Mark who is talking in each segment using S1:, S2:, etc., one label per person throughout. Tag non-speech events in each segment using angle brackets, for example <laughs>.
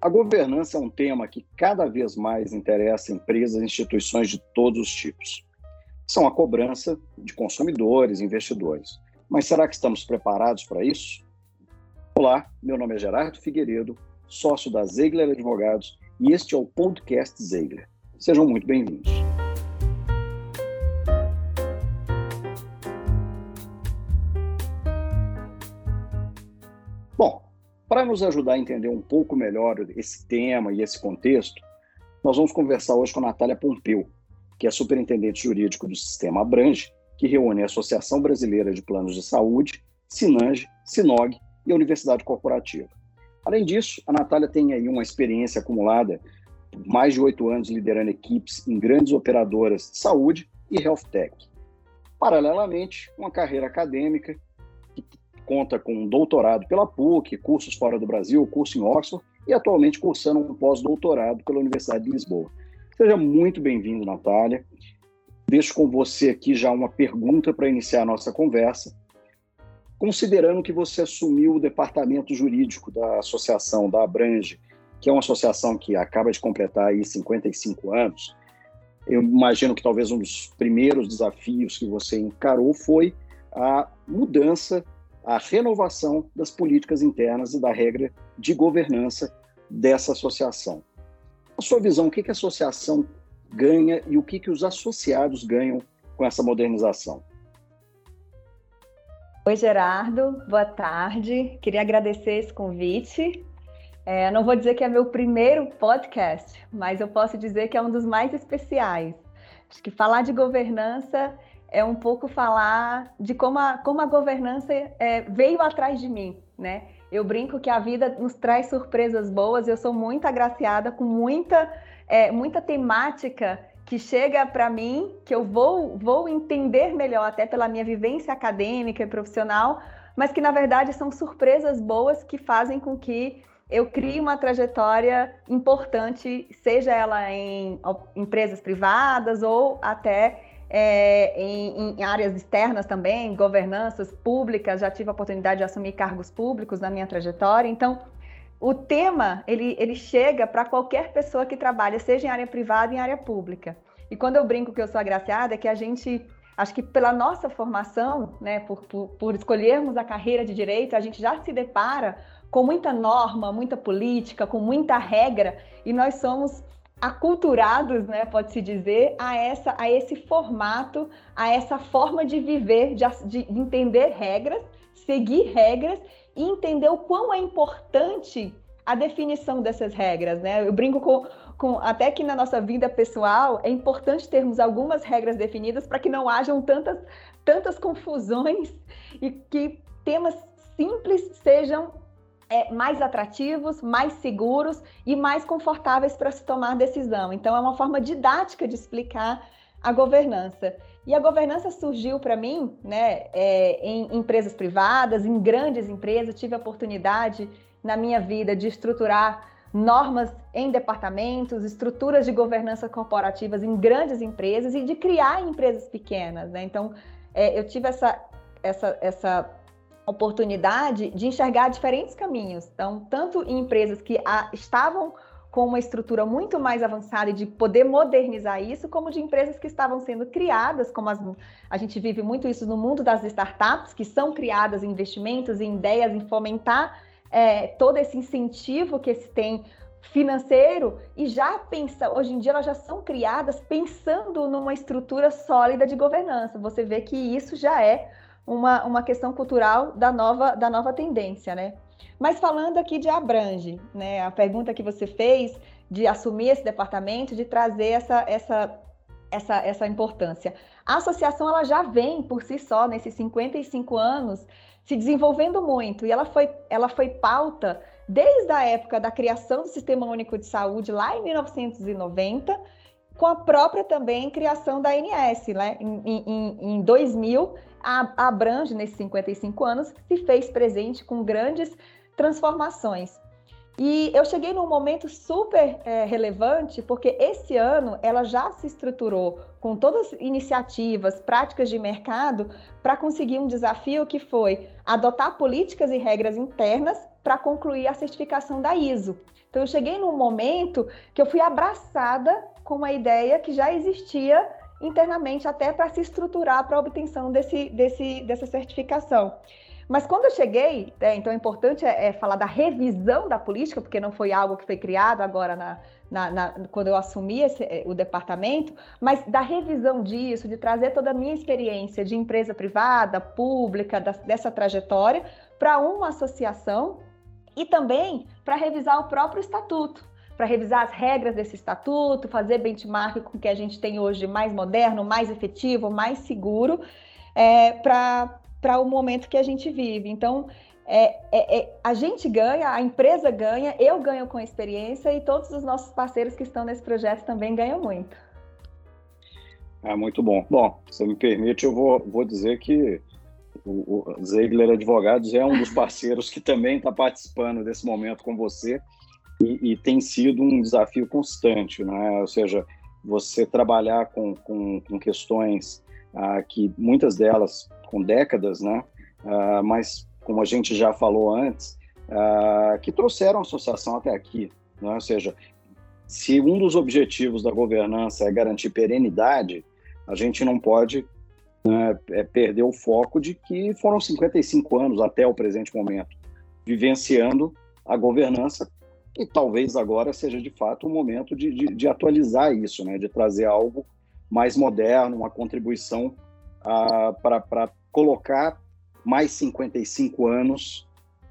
S1: A governança é um tema que cada vez mais interessa empresas e instituições de todos os tipos. São a cobrança de consumidores, investidores. Mas será que estamos preparados para isso? Olá, meu nome é Gerardo Figueiredo, sócio da Zeigler Advogados, e este é o podcast Zeigler. Sejam muito bem-vindos. Nos ajudar a entender um pouco melhor esse tema e esse contexto, nós vamos conversar hoje com a Natália Pompeu, que é superintendente jurídico do Sistema Abrange, que reúne a Associação Brasileira de Planos de Saúde, Sinange, Sinog e a Universidade Corporativa. Além disso, a Natália tem aí uma experiência acumulada por mais de oito anos liderando equipes em grandes operadoras de saúde e health tech. Paralelamente, uma carreira acadêmica conta com um doutorado pela PUC, cursos fora do Brasil, curso em Oxford e atualmente cursando um pós-doutorado pela Universidade de Lisboa. Seja muito bem-vindo, Natália. Deixo com você aqui já uma pergunta para iniciar a nossa conversa. Considerando que você assumiu o departamento jurídico da associação, da Abrange, que é uma associação que acaba de completar aí 55 anos, eu imagino que talvez um dos primeiros desafios que você encarou foi a mudança a renovação das políticas internas e da regra de governança dessa associação. A sua visão, o que, a associação ganha e o que, que os associados ganham com essa modernização?
S2: Oi, Gerardo, boa tarde. Queria agradecer esse convite. É, não vou dizer que é meu primeiro podcast, mas eu posso dizer que é um dos mais especiais. Acho que falar de governança é um pouco falar de como a, como a governança é, veio atrás de mim, né? Eu brinco que a vida nos traz surpresas boas, eu sou muito agraciada com muita, é, muita temática que chega para mim, que eu vou, vou entender melhor, até pela minha vivência acadêmica e profissional, mas que na verdade são surpresas boas que fazem com que eu crie uma trajetória importante, seja ela em empresas privadas ou até é, em, em, áreas externas também, governanças públicas, já tive a oportunidade de assumir cargos públicos na minha trajetória. Então, o tema ele, ele chega para qualquer pessoa que trabalha, seja em área privada em área pública. E quando eu brinco que eu sou agraciada, é que a gente, acho que pela nossa formação, né, por, por, por escolhermos a carreira de direito, a gente já se depara com muita norma, muita política, com muita regra, e nós somos aculturados, né, pode-se dizer, a, essa, a esse formato, a essa forma de viver, de, de entender regras, seguir regras e entender o quão é importante a definição dessas regras, né? Eu brinco com, com até que na nossa vida pessoal é importante termos algumas regras definidas para que não hajam tantas, tantas confusões e que temas simples sejam é, mais atrativos, mais seguros e mais confortáveis para se tomar decisão. Então, é uma forma didática de explicar a governança. E a governança surgiu para mim né, é, em empresas privadas, em grandes empresas. Tive a oportunidade na minha vida de estruturar normas em departamentos, estruturas de governança corporativas em grandes empresas e de criar empresas pequenas. Né? Então, é, eu tive essa, essa, essa oportunidade de enxergar diferentes caminhos. Então, tanto em empresas que a, estavam com uma estrutura muito mais avançada e de poder modernizar isso, como de empresas que estavam sendo criadas, como as, a gente vive muito isso no mundo das startups, que são criadas em investimentos, em ideias, em fomentar é, todo esse incentivo que se tem financeiro e já pensa, hoje em dia elas já são criadas pensando numa estrutura sólida de governança. Você vê que isso já é uma, uma questão cultural da nova, da nova tendência, né? Mas falando aqui de Abrange, né? A pergunta que você fez de assumir esse departamento, de trazer essa, essa, essa, essa importância. A associação ela já vem por si só, nesses 55 anos, se desenvolvendo muito, e ela foi, ela foi pauta desde a época da criação do Sistema Único de Saúde, lá em 1990, com a própria também criação da ANS, né? em, em, em 2000, a, Abrange, nesses 55 anos, se fez presente com grandes transformações. E eu cheguei num momento super é, relevante, porque esse ano ela já se estruturou com todas as iniciativas, práticas de mercado, para conseguir um desafio que foi adotar políticas e regras internas para concluir a certificação da ISO. Então, eu cheguei num momento que eu fui abraçada com uma ideia que já existia internamente, até para se estruturar para a obtenção desse, desse, dessa certificação. Mas quando eu cheguei, é, então é importante é, é, falar da revisão da política, porque não foi algo que foi criado agora na, na, na, quando eu assumi esse, é, o departamento, mas da revisão disso, de trazer toda a minha experiência de empresa privada, pública, da, dessa trajetória, para uma associação e também para revisar o próprio estatuto para revisar as regras desse estatuto, fazer benchmark com o que a gente tem hoje mais moderno, mais efetivo, mais seguro, é, para o momento que a gente vive. Então, é, é, é, a gente ganha, a empresa ganha, eu ganho com a experiência e todos os nossos parceiros que estão nesse projeto também ganham muito.
S1: É muito bom. Bom, se me permite, eu vou, vou dizer que o, o Zeigler Advogados é um dos parceiros que também está participando desse momento com você e, e, tem sido um desafio constante, né? ou seja, você trabalhar com, com, com questões ah, que muitas delas com décadas, né? Ah, mas como a gente já falou antes, ah, que trouxeram a associação até aqui, né? ou seja, se um dos objetivos da governança é garantir perenidade, a gente não pode né, é perder o foco de que foram 55 anos até o presente momento vivenciando a governança e talvez agora seja de fato o momento de, de, de atualizar isso, né? de trazer algo mais moderno, uma contribuição ah, para colocar mais 55 anos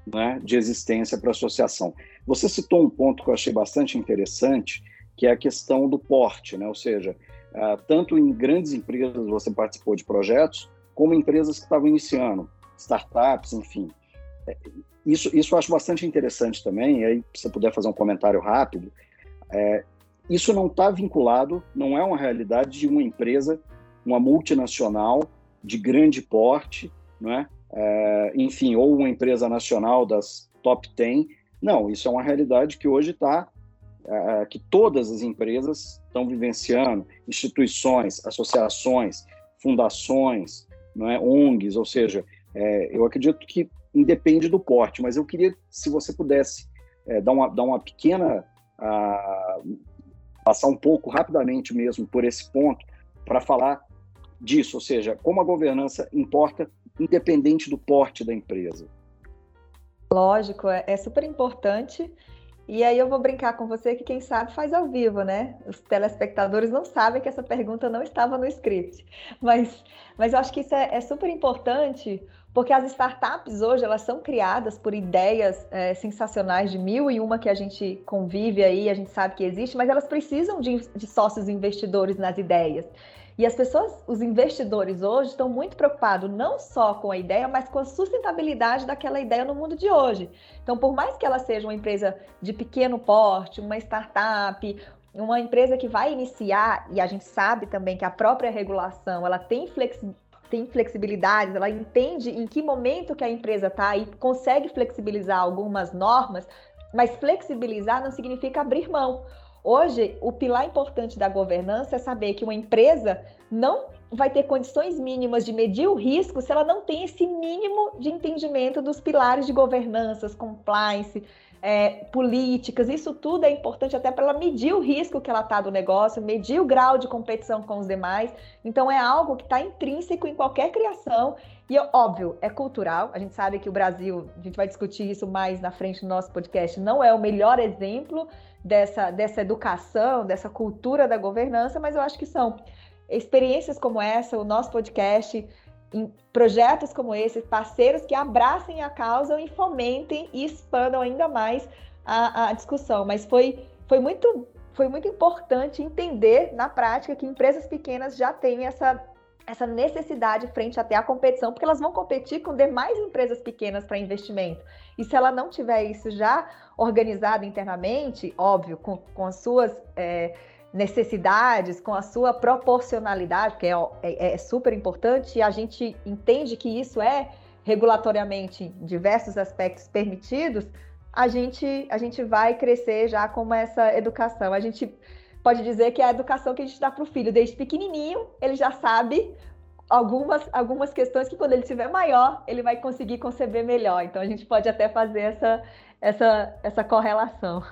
S1: né, de existência para a associação. Você citou um ponto que eu achei bastante interessante, que é a questão do porte, né? ou seja, ah, tanto em grandes empresas você participou de projetos, como empresas que estavam iniciando, startups, enfim isso, isso eu acho bastante interessante também, e aí se você puder fazer um comentário rápido, é, isso não está vinculado, não é uma realidade de uma empresa, uma multinacional de grande porte, não é? é enfim, ou uma empresa nacional das top 10. Não, isso é uma realidade que hoje está, é, que todas as empresas estão vivenciando, instituições, associações, fundações, não é? ONGs, ou seja, é, eu acredito que independe do porte, mas eu queria, se você pudesse é, dar, uma, dar uma pequena. passar um pouco rapidamente mesmo por esse ponto, para falar disso, ou seja, como a governança importa independente do porte da empresa.
S2: Lógico, é, é super importante. E aí eu vou brincar com você que quem sabe faz ao vivo, né? Os telespectadores não sabem que essa pergunta não estava no script. Mas, mas eu acho que isso é, é super importante porque as startups hoje elas são criadas por ideias é, sensacionais de mil e uma que a gente convive aí, a gente sabe que existe, mas elas precisam de, de sócios investidores nas ideias. E as pessoas, os investidores hoje estão muito preocupados não só com a ideia, mas com a sustentabilidade daquela ideia no mundo de hoje. Então, por mais que ela seja uma empresa de pequeno porte, uma startup, uma empresa que vai iniciar, e a gente sabe também que a própria regulação ela tem flexibilidade tem flexibilidades, ela entende em que momento que a empresa está e consegue flexibilizar algumas normas, mas flexibilizar não significa abrir mão. Hoje, o pilar importante da governança é saber que uma empresa não vai ter condições mínimas de medir o risco se ela não tem esse mínimo de entendimento dos pilares de governança, compliance, é, políticas, isso tudo é importante até para ela medir o risco que ela está do negócio, medir o grau de competição com os demais. Então, é algo que está intrínseco em qualquer criação. E, óbvio, é cultural. A gente sabe que o Brasil, a gente vai discutir isso mais na frente do nosso podcast, não é o melhor exemplo dessa, dessa educação, dessa cultura da governança, mas eu acho que são experiências como essa, o nosso podcast, em projetos como esse, parceiros que abracem a causa e fomentem e expandam ainda mais a, a discussão. Mas foi, foi, muito, foi muito importante entender na prática que empresas pequenas já têm essa, essa necessidade frente até à competição, porque elas vão competir com demais empresas pequenas para investimento. E se ela não tiver isso já organizado internamente, óbvio, com, com as suas. É, necessidades, com a sua proporcionalidade, que é, é, é, super importante, e a gente entende que isso é regulatoriamente, em diversos aspectos, permitidos, a gente, a gente vai crescer já com essa educação. A gente pode dizer que é a educação que a gente dá para o filho desde pequenininho, ele já sabe algumas, algumas questões que quando ele estiver maior, ele vai conseguir conceber melhor. Então a gente pode até fazer essa, essa, essa correlação.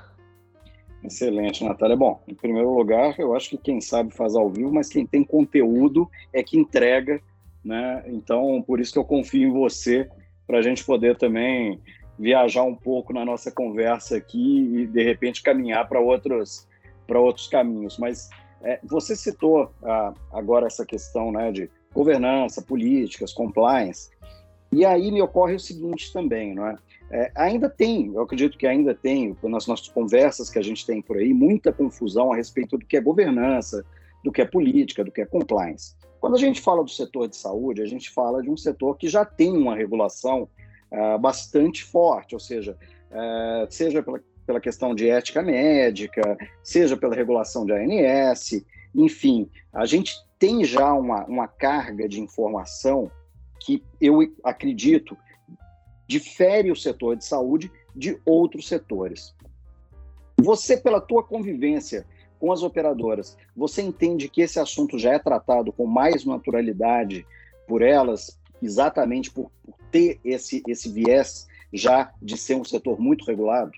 S1: Excelente, Natália. Bom, em primeiro lugar, eu acho que quem sabe faz ao vivo, mas quem tem conteúdo é que entrega, né? Então, por isso que eu confio em você para a gente poder também viajar um pouco na nossa conversa aqui e de repente caminhar para outros outros caminhos. Mas é, você citou ah, agora essa questão, né, de governança, políticas, compliance. E aí me ocorre o seguinte também, não é? É, ainda tem, eu acredito que ainda tem, nas nossas conversas que a gente tem por aí, muita confusão a respeito do que é governança, do que é política, do que é compliance. Quando a gente fala do setor de saúde, a gente fala de um setor que já tem uma regulação uh, bastante forte, ou seja, uh, seja pela, pela questão de ética médica, seja pela regulação de ANS, enfim, a gente tem já uma, uma carga de informação que eu acredito difere o setor de saúde de outros setores. Você, pela tua convivência com as operadoras, você entende que esse assunto já é tratado com mais naturalidade por elas, exatamente por, por ter esse, esse viés já de ser um setor muito regulado?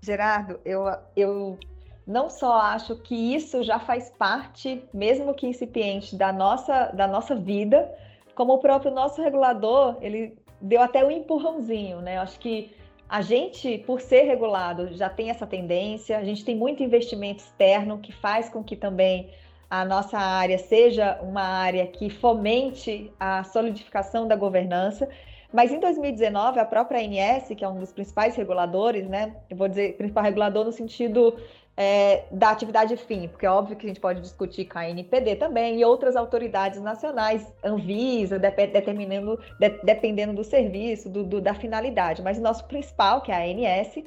S2: Gerardo, eu, eu não só acho que isso já faz parte, mesmo que incipiente, da nossa, da nossa vida, como o próprio nosso regulador, ele deu até um empurrãozinho, né? Acho que a gente, por ser regulado, já tem essa tendência, a gente tem muito investimento externo que faz com que também a nossa área seja uma área que fomente a solidificação da governança. Mas em 2019, a própria ANS, que é um dos principais reguladores, né? Eu vou dizer principal regulador no sentido é, da atividade fim, porque é óbvio que a gente pode discutir com a NPD também e outras autoridades nacionais, Anvisa, determinando, de, dependendo do serviço, do, do, da finalidade. Mas o nosso principal, que é a ANS,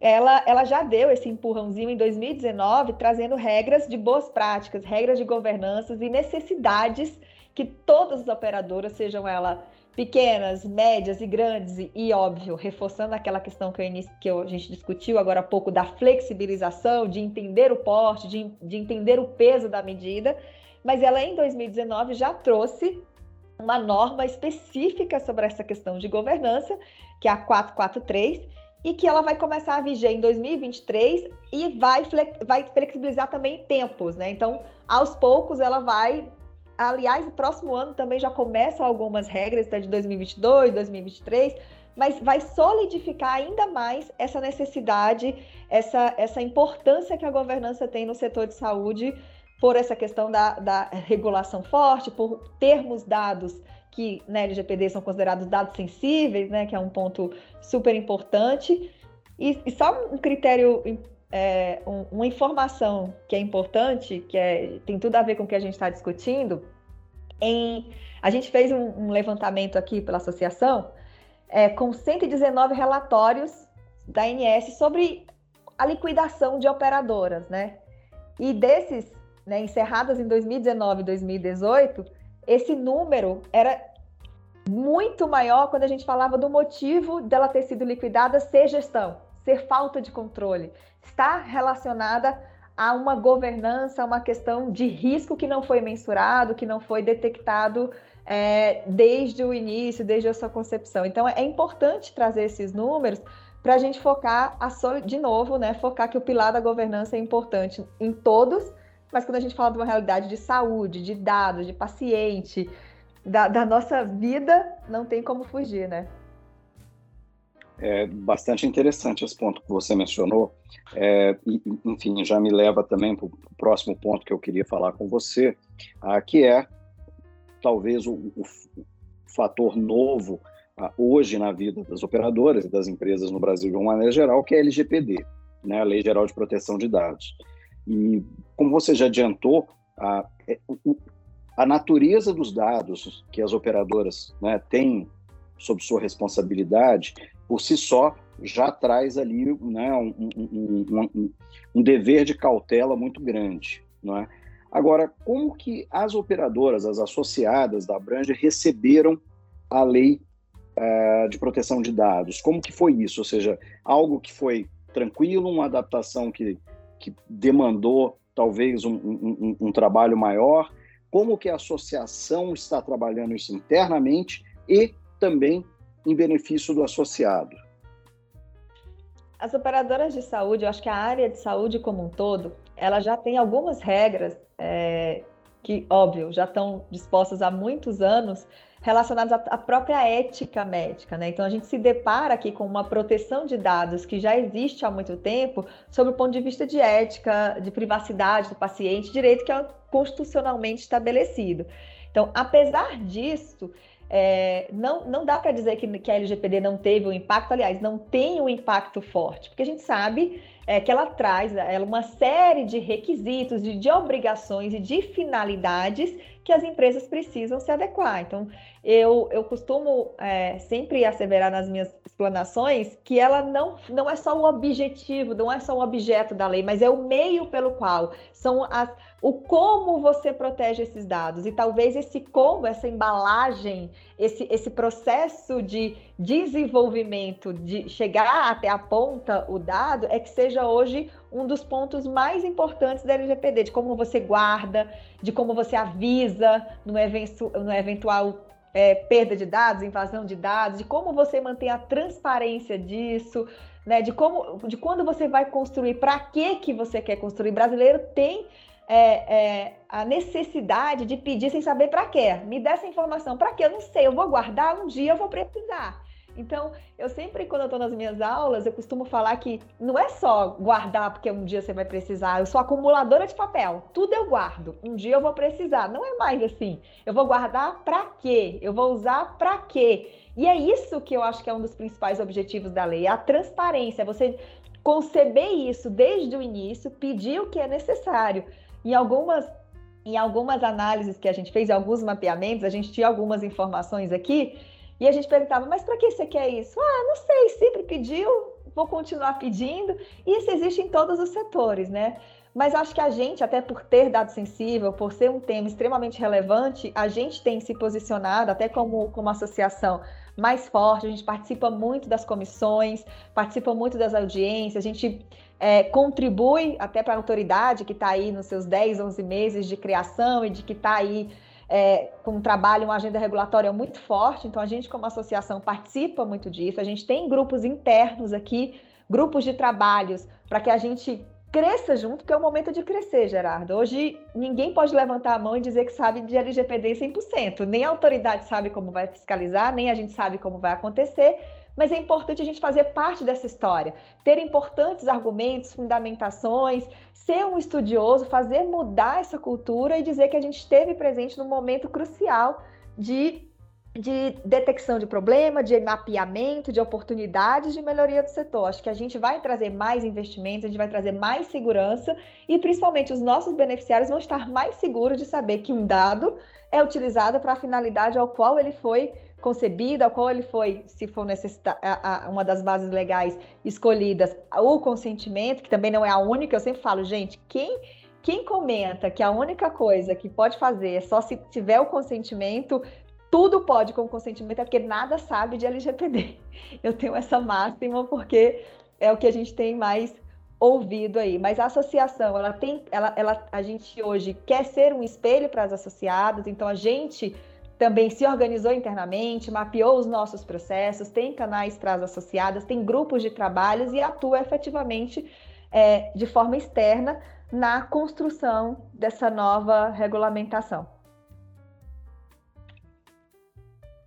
S2: ela, ela já deu esse empurrãozinho em 2019, trazendo regras de boas práticas, regras de governanças e necessidades que todas as operadoras, sejam elas pequenas, médias e grandes, e, e óbvio, reforçando aquela questão que, eu, que a gente discutiu agora há pouco da flexibilização, de entender o porte, de, de entender o peso da medida, mas ela em 2019 já trouxe uma norma específica sobre essa questão de governança, que é a 443, e que ela vai começar a viger em 2023 e vai, vai flexibilizar também tempos, né? Então, aos poucos, ela vai Aliás, o próximo ano também já começam algumas regras, tá, de 2022, 2023, mas vai solidificar ainda mais essa necessidade, essa, essa importância que a governança tem no setor de saúde, por essa questão da, da regulação forte, por termos dados que na LGPD são considerados dados sensíveis, né, que é um ponto super importante. E, e só um critério é, um, uma informação que é importante, que é, tem tudo a ver com o que a gente está discutindo, em, a gente fez um, um levantamento aqui pela associação é, com 119 relatórios da ANS sobre a liquidação de operadoras, né? E desses, né, encerradas em 2019 e 2018, esse número era muito maior quando a gente falava do motivo dela ter sido liquidada ser gestão, ser falta de controle, está relacionada a uma governança, a uma questão de risco que não foi mensurado, que não foi detectado é, desde o início, desde a sua concepção. Então, é importante trazer esses números para a gente focar, a, de novo, né, focar que o pilar da governança é importante em todos, mas quando a gente fala de uma realidade de saúde, de dados, de paciente, da, da nossa vida, não tem como fugir, né?
S1: É bastante interessante esse ponto que você mencionou. É, enfim, já me leva também para o próximo ponto que eu queria falar com você, ah, que é talvez o, o, o fator novo ah, hoje na vida das operadoras e das empresas no Brasil de uma maneira geral, que é a LGPD, né, a Lei Geral de Proteção de Dados. E como você já adiantou, a, é, a natureza dos dados que as operadoras né, têm sob sua responsabilidade por si só já traz ali né, um, um, um, um, dever de cautela muito grande. Não é? Agora, como que as operadoras, as associadas da Brand receberam a lei uh, de proteção de dados? Como que foi isso? Ou seja, algo que foi tranquilo, uma adaptação que, que demandou talvez um, um trabalho maior? Como que a associação está trabalhando isso internamente e também em benefício do associado?
S2: As operadoras de saúde, eu acho que a área de saúde como um todo, ela já tem algumas regras é, que, óbvio, já estão dispostas há muitos anos relacionadas à própria ética médica, né? Então a gente se depara aqui com uma proteção de dados que já existe há muito tempo, sob o ponto de vista de ética, de privacidade do paciente, direito que é constitucionalmente estabelecido. Então, apesar disso, é, não, não dá para dizer que, que a LGPD não teve um impacto, aliás, não tem um impacto forte, porque a gente sabe é, que ela traz ela, uma série de requisitos, de, de obrigações e de finalidades que as empresas precisam se adequar. Então, eu, eu costumo é, sempre asseverar nas minhas explanações que ela não, não é só o objetivo, não é só o objeto da lei, mas é o meio pelo qual são as, o como você protege esses dados. E talvez esse como, essa embalagem, esse, esse processo de desenvolvimento, de chegar até a ponta o dado, é que seja hoje um dos pontos mais importantes da LGPD, de como você guarda, de como você avisa no, evento, no eventual é, perda de dados, invasão de dados, de como você mantém a transparência disso, né, de como, de quando você vai construir, para que que você quer construir. Brasileiro tem é, é, a necessidade de pedir sem saber para quê. Me dê essa informação. Para quê? Eu não sei. Eu vou guardar, um dia eu vou precisar. Então, eu sempre, quando eu estou nas minhas aulas, eu costumo falar que não é só guardar porque um dia você vai precisar. Eu sou acumuladora de papel. Tudo eu guardo. Um dia eu vou precisar. Não é mais assim. Eu vou guardar para quê? Eu vou usar para quê? E é isso que eu acho que é um dos principais objetivos da lei, a transparência. Você conceber isso desde o início, pedir o que é necessário. Em algumas, em algumas análises que a gente fez, em alguns mapeamentos, a gente tinha algumas informações aqui e a gente perguntava, mas para que você quer isso? Ah, não sei, sempre pediu, vou continuar pedindo. E isso existe em todos os setores, né? Mas acho que a gente, até por ter dado sensível, por ser um tema extremamente relevante, a gente tem se posicionado, até como, como associação, mais forte. A gente participa muito das comissões, participa muito das audiências, a gente é, contribui até para a autoridade que está aí nos seus 10, 11 meses de criação e de que está aí é, com um trabalho, uma agenda regulatória muito forte. Então, a gente, como associação, participa muito disso. A gente tem grupos internos aqui, grupos de trabalhos, para que a gente cresça junto, porque é o momento de crescer, Gerardo. Hoje, ninguém pode levantar a mão e dizer que sabe de LGPD 100%. Nem a autoridade sabe como vai fiscalizar, nem a gente sabe como vai acontecer mas é importante a gente fazer parte dessa história, ter importantes argumentos, fundamentações, ser um estudioso, fazer mudar essa cultura e dizer que a gente esteve presente num momento crucial de, de detecção de problema, de mapeamento, de oportunidades de melhoria do setor. Acho que a gente vai trazer mais investimentos, a gente vai trazer mais segurança e principalmente os nossos beneficiários vão estar mais seguros de saber que um dado é utilizado para a finalidade ao qual ele foi concebida, ao qual ele foi, se for necessidade, uma das bases legais escolhidas, o consentimento, que também não é a única, eu sempre falo, gente, quem quem comenta que a única coisa que pode fazer é só se tiver o consentimento, tudo pode com consentimento, é porque nada sabe de LGPD. Eu tenho essa máxima porque é o que a gente tem mais ouvido aí. Mas a associação, ela tem, ela, ela, a gente hoje quer ser um espelho para as associadas, então a gente também se organizou internamente, mapeou os nossos processos, tem canais as associadas, tem grupos de trabalhos e atua efetivamente é, de forma externa na construção dessa nova regulamentação.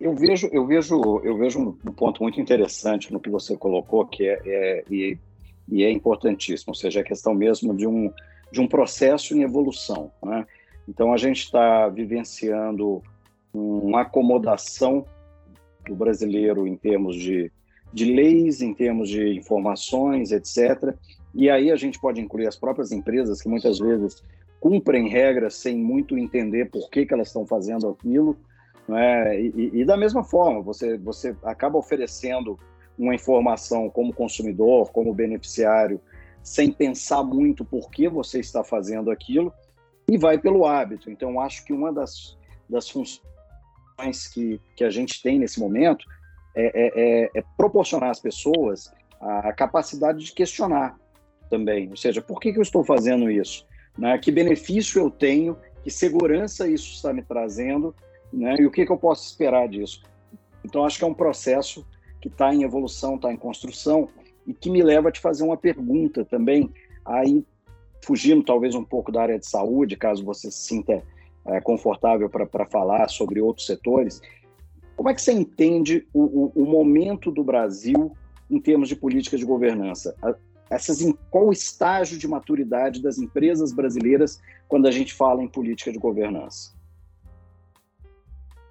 S1: Eu vejo, eu vejo, eu vejo um ponto muito interessante no que você colocou, que é, é e, e, é importantíssimo, ou seja, a questão mesmo de um, de um processo em evolução. Né? Então, a gente está vivenciando uma acomodação do brasileiro em termos de, de leis, em termos de informações, etc. E aí a gente pode incluir as próprias empresas que muitas vezes cumprem regras sem muito entender por que, que elas estão fazendo aquilo. Né? E, e, da mesma forma, você, você acaba oferecendo uma informação como consumidor, como beneficiário, sem pensar muito por que você está fazendo aquilo e vai pelo hábito. Então, acho que uma das, das funções que, que a gente tem nesse momento é, é, é, é proporcionar às pessoas a capacidade de questionar também. Ou seja, por que, que eu estou fazendo isso? Né? Que benefício eu tenho? Que segurança isso está me trazendo? Né? E o que, que eu posso esperar disso? Então, acho que é um processo que está em evolução, está em construção, e que me leva a te fazer uma pergunta também, aí fugindo talvez um pouco da área de saúde, caso você se sinta é, confortável para falar sobre outros setores. Como é que você entende o, o, o, momento do Brasil em termos de política de governança? Essas, em qual estágio de maturidade das empresas brasileiras quando a gente fala em política de governança?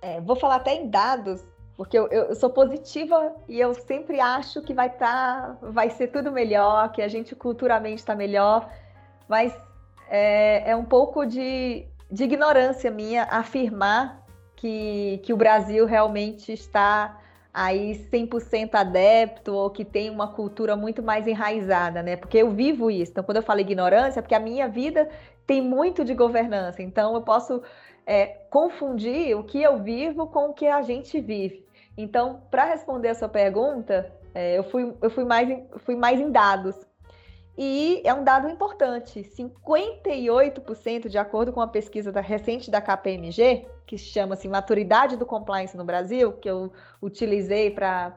S2: É, vou falar até em dados, porque eu, eu, sou positiva e eu sempre acho que vai estar, tá, vai ser tudo melhor, que a gente culturalmente está melhor, mas é, é um pouco de, de ignorância minha afirmar que, que o Brasil realmente está aí 100% adepto ou que tem uma cultura muito mais enraizada, né? Porque eu vivo isso. Então, quando eu falo ignorância, é porque a minha vida tem muito de governança. Então, eu posso é, confundir o que eu vivo com o que a gente vive. Então, para responder a sua pergunta, é, eu, fui, eu fui, mais fui mais em dados. E é um dado importante: 58%, de acordo com uma pesquisa da, recente da KPMG, que chama-se Maturidade do Compliance no Brasil, que eu utilizei para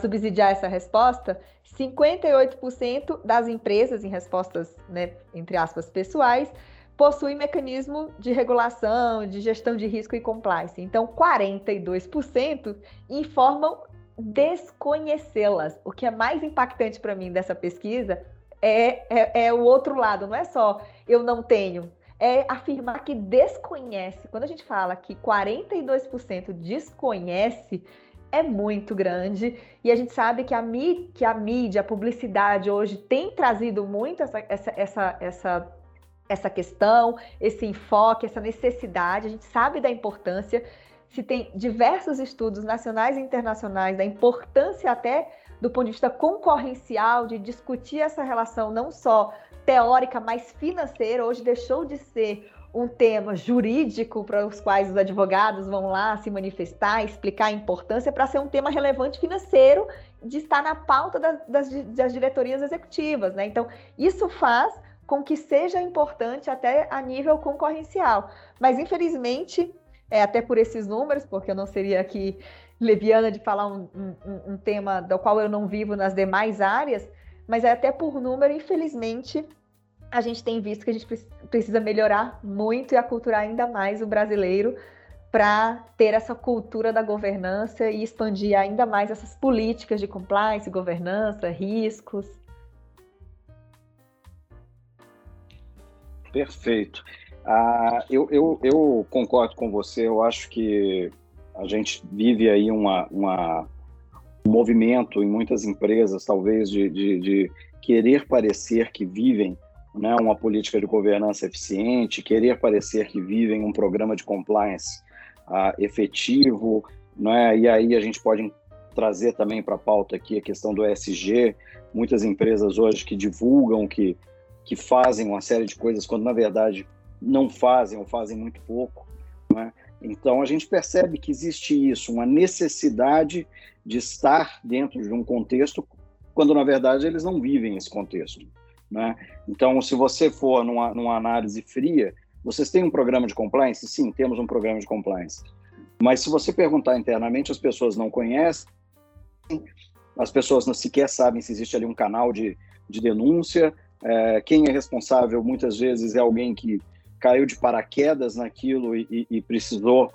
S2: subsidiar essa resposta, 58% das empresas, em respostas, né, entre aspas, pessoais, possuem mecanismo de regulação, de gestão de risco e compliance. Então, 42% informam desconhecê-las. O que é mais impactante para mim dessa pesquisa é, é, é, o outro lado, não é só eu não tenho, é afirmar que desconhece. Quando a gente fala que 42% desconhece, é muito grande e a gente sabe que a, mídia, que a mídia, a publicidade hoje tem trazido muito essa, essa, essa, essa, essa questão, esse enfoque, essa necessidade. A gente sabe da importância se tem diversos estudos nacionais e internacionais da importância até do ponto de vista concorrencial de discutir essa relação não só teórica, mas financeira. Hoje deixou de ser um tema jurídico para os quais os advogados vão lá se manifestar, explicar a importância, para ser um tema relevante financeiro de estar na pauta das, das, das diretorias executivas. Né? Então, isso faz com que seja importante até a nível concorrencial. Mas, infelizmente, é, até por esses números, porque eu não seria aqui leviana de falar um, um, um tema do qual eu não vivo nas demais áreas, mas é até por número, infelizmente, a gente tem visto que a gente precisa melhorar muito e aculturar ainda mais o brasileiro para ter essa cultura da governança e expandir ainda mais essas políticas de compliance, governança, riscos.
S1: Perfeito. Ah, eu, eu, eu, concordo com você, eu acho que a gente vive aí uma, uma um movimento em muitas empresas, talvez, de, de, de, querer parecer que vivem né, uma política de governança eficiente, querer parecer que vivem um programa de compliance ah, efetivo, né, e aí a gente pode trazer também para a pauta aqui a questão do ESG, muitas empresas hoje que divulgam que, que fazem uma série de coisas, quando na verdade não fazem ou fazem muito pouco. Né? Então a gente percebe que existe isso, uma necessidade de estar dentro de um contexto, quando na verdade eles não vivem esse contexto. Né? Então, se você for numa, numa análise fria, vocês têm um programa de compliance? Sim, temos um programa de compliance. Mas se você perguntar internamente, as pessoas não conhecem, as pessoas não sequer sabem se existe ali um canal de, de denúncia. É, quem é responsável muitas vezes é alguém que caiu de paraquedas naquilo e, e, precisou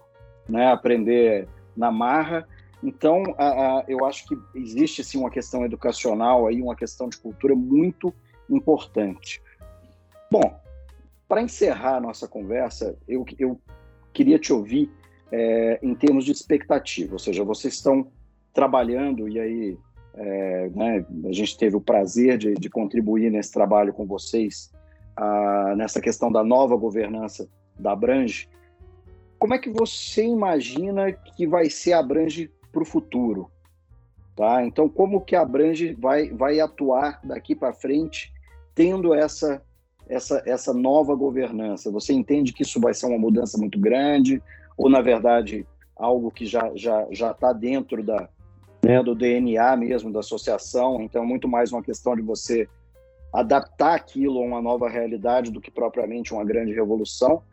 S1: né, aprender na marra. Então, a, a, eu acho que existe sim uma questão educacional aí, uma questão de cultura muito importante. Bom, para encerrar a nossa conversa, eu, eu queria te ouvir é, em termos de expectativa, ou seja, vocês estão trabalhando e aí é, né, a gente teve o prazer de, de contribuir nesse trabalho com vocês nessa questão da nova governança da Abrange, como é que você imagina que vai ser a Abrange para o futuro? Tá? Então, como que a Abrange vai, vai atuar daqui para frente, tendo essa, essa, essa nova governança? Você entende que isso vai ser uma mudança muito grande, ou, na verdade, algo que já já já está dentro da, né, do DNA mesmo da associação, então é muito mais uma questão de você adaptar aquilo a uma nova realidade do que propriamente uma grande revolução.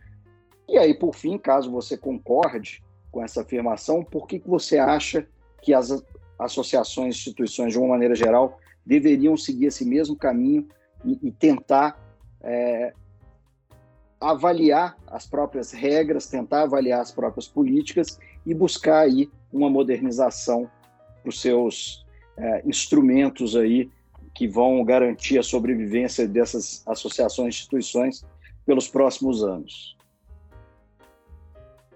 S1: E aí, por fim, caso você concorde com essa afirmação, por que, que você acha que as, associações, instituições, de uma maneira geral, deveriam seguir esse mesmo caminho e, e tentar é, avaliar as próprias regras, tentar avaliar as próprias políticas e buscar aí uma modernização para os seus é, instrumentos aí que vão garantir a sobrevivência dessas associações e instituições pelos próximos anos.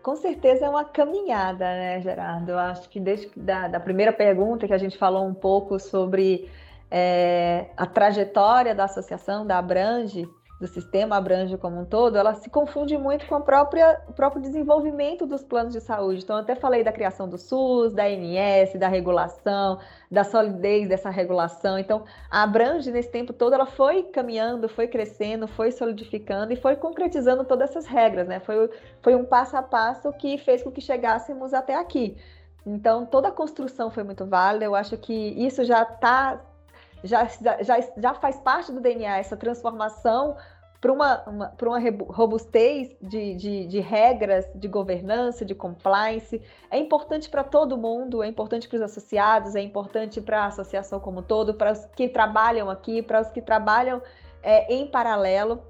S2: Com certeza é uma caminhada, né, Gerardo? Eu acho que desde da, da primeira pergunta que a gente falou um pouco sobre é, a trajetória da associação, da Abrange, do sistema abrange como um todo, ela se confunde muito com própria, o próprio desenvolvimento dos planos de saúde. Então, eu até falei da criação do SUS, da ANS, da regulação, da solidez dessa regulação. Então, a Abrange, nesse tempo todo, ela foi caminhando, foi crescendo, foi solidificando e foi concretizando todas essas regras, né? Foi, foi um passo a passo que fez com que chegássemos até aqui. Então, toda a construção foi muito válida. Eu acho que isso já está já, já, já faz parte do DNA essa transformação para uma, uma, uma robustez de, de, de, regras de governança, de compliance. É importante para todo mundo, é importante para os associados, é importante para a associação como um todo, para os que trabalham aqui, para os que trabalham é, em paralelo.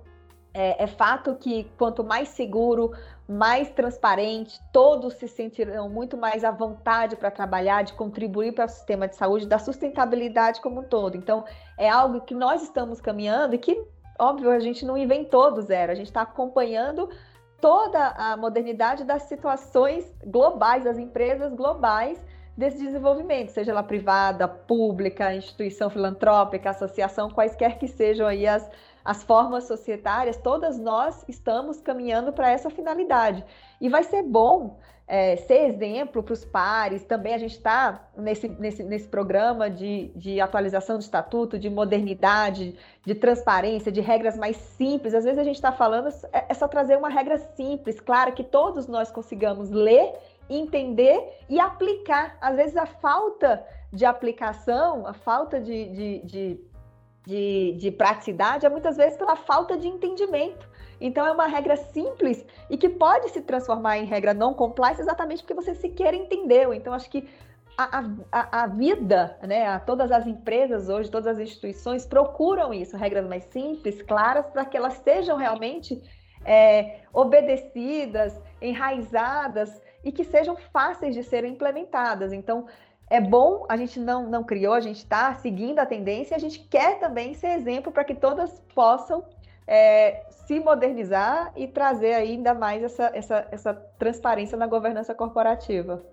S2: É, é, fato que quanto mais seguro, mais transparente, todos se sentirão muito mais à vontade para trabalhar, de contribuir para o sistema de saúde, da sustentabilidade como um todo. Então, é algo que nós estamos caminhando e que, óbvio, a gente não inventou do zero, a gente está acompanhando toda a modernidade das situações globais, das empresas globais desse desenvolvimento, seja ela privada, pública, instituição filantrópica, associação, quaisquer que sejam aí as as formas societárias, todas nós estamos caminhando para essa finalidade. E vai ser bom é, ser exemplo para os pares. Também a gente está nesse, nesse, nesse programa de, de atualização do estatuto, de modernidade, de transparência, de regras mais simples. Às vezes a gente está falando, é, é só trazer uma regra simples, clara, que todos nós consigamos ler, entender e aplicar. Às vezes a falta de aplicação, a falta de, de, de de, de praticidade é muitas vezes pela falta de entendimento. Então, é uma regra simples e que pode se transformar em regra não compliance exatamente porque você sequer entendeu. Então, acho que a, a, a vida, né, todas as empresas hoje, todas as instituições procuram isso, regras mais simples, claras, para que elas sejam realmente é, obedecidas, enraizadas e que sejam fáceis de serem implementadas. Então, é bom, a gente não, não criou, a gente está seguindo a tendência, a gente quer também ser exemplo para que todas possam é, se modernizar e trazer ainda mais essa, essa, essa transparência na governança corporativa.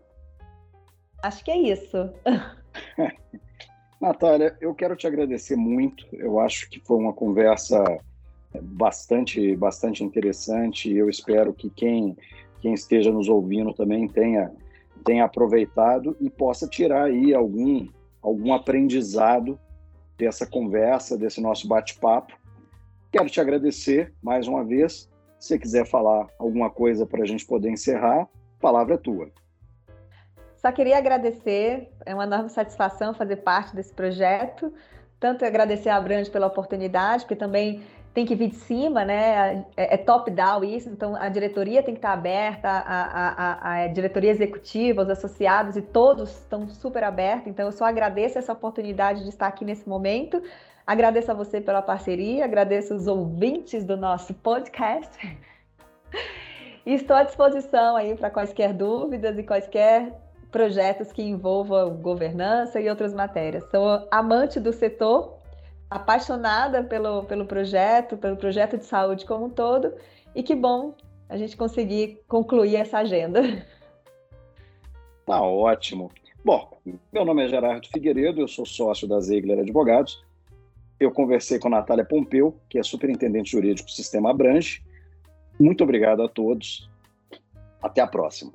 S2: Acho que é isso. <laughs>
S1: Natália, eu quero te agradecer muito. Eu acho que foi uma conversa bastante, bastante interessante. Eu espero que quem, quem esteja nos ouvindo também tenha tenha aproveitado e possa tirar aí algum, algum aprendizado dessa conversa, desse nosso bate-papo. Quero te agradecer mais uma vez. Se você quiser falar alguma coisa para a gente poder encerrar, a palavra é tua.
S2: Só queria agradecer, é uma enorme satisfação fazer parte desse projeto. Tanto agradecer a Brandt pela oportunidade, porque também tem que vir de cima, né? É, é top-down isso, então a diretoria tem que estar aberta, a, a, a, diretoria executiva, os associados e todos estão super abertos. Então eu só agradeço essa oportunidade de estar aqui nesse momento. Agradeço a você pela parceria, agradeço os ouvintes do nosso podcast. Estou à disposição aí para quaisquer dúvidas e quaisquer projetos que envolvam governança e outras matérias. Sou amante do setor apaixonada pelo, pelo projeto, pelo projeto de saúde como um todo, e que bom a gente conseguir concluir essa agenda.
S1: Tá ótimo. Bom, meu nome é Gerardo Figueiredo, eu sou sócio da Zegler Advogados. Eu conversei com a Natália Pompeu, que é superintendente jurídico do Sistema Abrange. Muito obrigado a todos. Até a próxima.